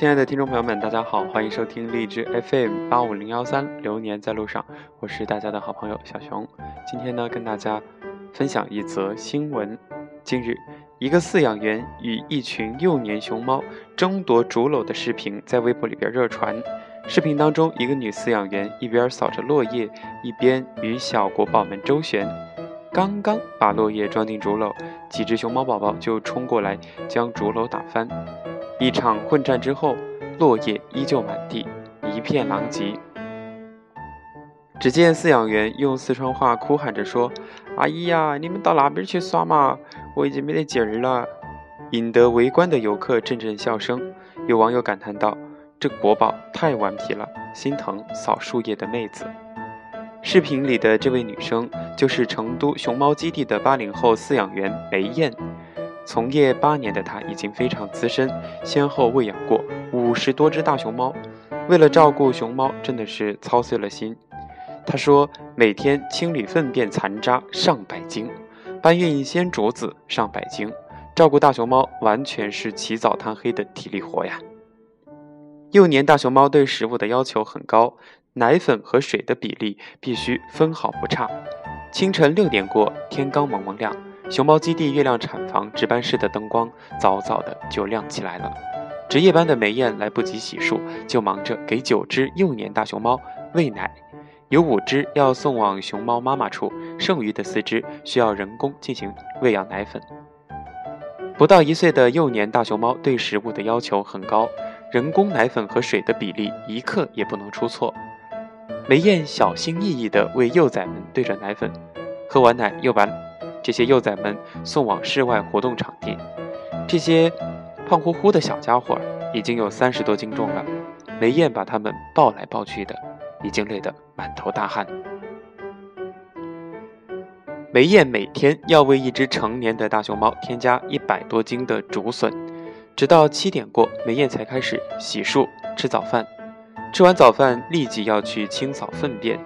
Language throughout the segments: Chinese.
亲爱的听众朋友们，大家好，欢迎收听荔枝 FM 八五零幺三，流年在路上，我是大家的好朋友小熊。今天呢，跟大家分享一则新闻。近日，一个饲养员与一群幼年熊猫争夺竹篓的视频在微博里边热传。视频当中，一个女饲养员一边扫着落叶，一边与小国宝们周旋。刚刚把落叶装进竹篓，几只熊猫宝宝就冲过来将竹篓打翻。一场混战之后，落叶依旧满地，一片狼藉。只见饲养员用四川话哭喊着说：“阿姨呀，你们到那边去耍嘛，我已经没得劲儿了。”引得围观的游客阵阵笑声。有网友感叹道：“这国宝太顽皮了，心疼扫树叶的妹子。”视频里的这位女生就是成都熊猫基地的八零后饲养员梅艳。从业八年的他已经非常资深，先后喂养过五十多只大熊猫。为了照顾熊猫，真的是操碎了心。他说：“每天清理粪便残渣上百斤，搬运鲜竹子上百斤，照顾大熊猫完全是起早贪黑的体力活呀。”幼年大熊猫对食物的要求很高，奶粉和水的比例必须分毫不差。清晨六点过，天刚蒙蒙亮。熊猫基地月亮产房值班室的灯光早早的就亮起来了。值夜班的梅艳来不及洗漱，就忙着给九只幼年大熊猫喂奶。有五只要送往熊猫妈妈处，剩余的四只需要人工进行喂养奶粉。不到一岁的幼年大熊猫对食物的要求很高，人工奶粉和水的比例一克也不能出错。梅艳小心翼翼地为幼崽们兑着奶粉，喝完奶又把。这些幼崽们送往室外活动场地，这些胖乎乎的小家伙已经有三十多斤重了。梅艳把它们抱来抱去的，已经累得满头大汗。梅艳每天要为一只成年的大熊猫添加一百多斤的竹笋，直到七点过，梅艳才开始洗漱、吃早饭。吃完早饭，立即要去清扫粪便、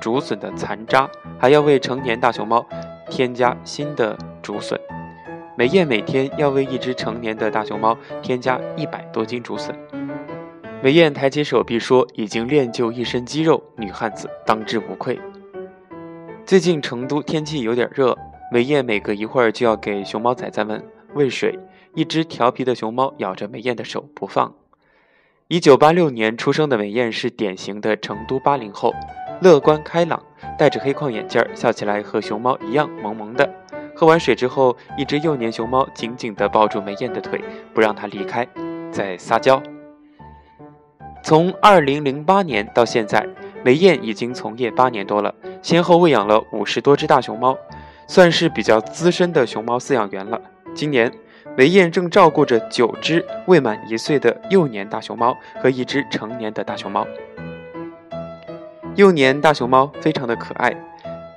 竹笋的残渣，还要为成年大熊猫。添加新的竹笋，梅艳每天要为一只成年的大熊猫添加一百多斤竹笋。梅艳抬起手臂说：“已经练就一身肌肉，女汉子当之无愧。”最近成都天气有点热，梅艳每隔一会儿就要给熊猫崽崽们喂水。一只调皮的熊猫咬着梅艳的手不放。一九八六年出生的梅艳是典型的成都八零后。乐观开朗，戴着黑框眼镜，笑起来和熊猫一样萌萌的。喝完水之后，一只幼年熊猫紧紧地抱住梅艳的腿，不让她离开，在撒娇。从二零零八年到现在，梅艳已经从业八年多了，先后喂养了五十多只大熊猫，算是比较资深的熊猫饲养员了。今年，梅艳正照顾着九只未满一岁的幼年大熊猫和一只成年的大熊猫。幼年大熊猫非常的可爱，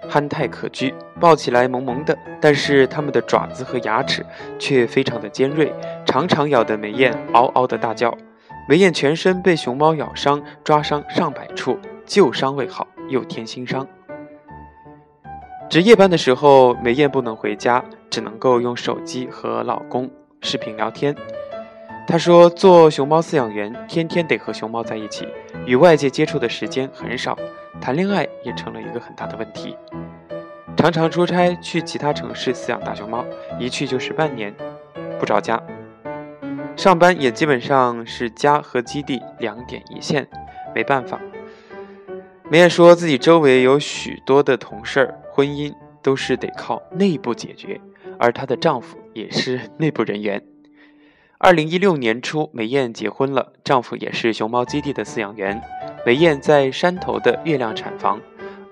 憨态可掬，抱起来萌萌的，但是它们的爪子和牙齿却非常的尖锐，常常咬得梅艳嗷嗷的大叫。梅艳全身被熊猫咬伤、抓伤上百处，旧伤未好又添新伤。值夜班的时候，梅艳不能回家，只能够用手机和老公视频聊天。她说：“做熊猫饲养员，天天得和熊猫在一起。”与外界接触的时间很少，谈恋爱也成了一个很大的问题。常常出差去其他城市饲养大熊猫，一去就是半年，不着家。上班也基本上是家和基地两点一线，没办法。梅艳说自己周围有许多的同事，婚姻都是得靠内部解决，而她的丈夫也是内部人员。二零一六年初，梅艳结婚了，丈夫也是熊猫基地的饲养员。梅艳在山头的月亮产房，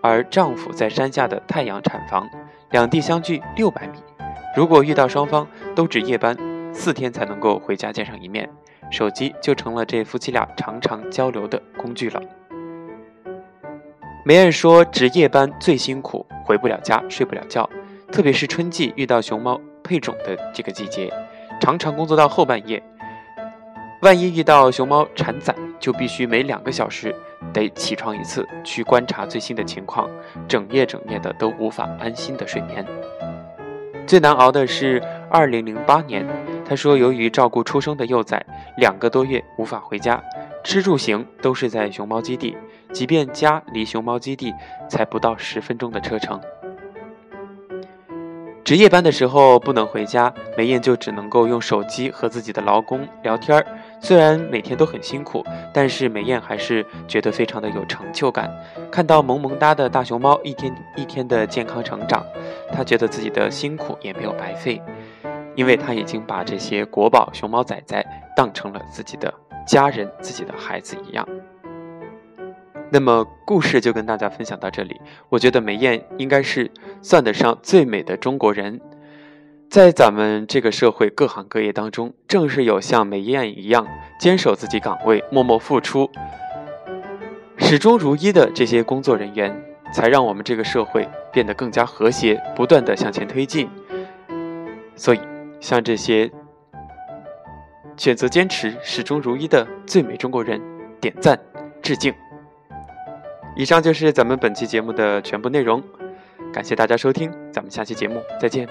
而丈夫在山下的太阳产房，两地相距六百米。如果遇到双方都值夜班，四天才能够回家见上一面，手机就成了这夫妻俩常常交流的工具了。梅艳说，值夜班最辛苦，回不了家，睡不了觉，特别是春季遇到熊猫配种的这个季节。常常工作到后半夜，万一遇到熊猫产崽，就必须每两个小时得起床一次去观察最新的情况，整夜整夜的都无法安心的睡眠。最难熬的是二零零八年，他说，由于照顾出生的幼崽，两个多月无法回家，吃住行都是在熊猫基地，即便家离熊猫基地才不到十分钟的车程。值夜班的时候不能回家，梅艳就只能够用手机和自己的劳工聊天儿。虽然每天都很辛苦，但是梅艳还是觉得非常的有成就感。看到萌萌哒的大熊猫一天一天的健康成长，她觉得自己的辛苦也没有白费，因为她已经把这些国宝熊猫崽崽当成了自己的家人、自己的孩子一样。那么故事就跟大家分享到这里。我觉得梅艳应该是算得上最美的中国人，在咱们这个社会各行各业当中，正是有像梅艳一样坚守自己岗位、默默付出、始终如一的这些工作人员，才让我们这个社会变得更加和谐，不断的向前推进。所以，向这些选择坚持、始终如一的最美中国人点赞、致敬。以上就是咱们本期节目的全部内容，感谢大家收听，咱们下期节目再见。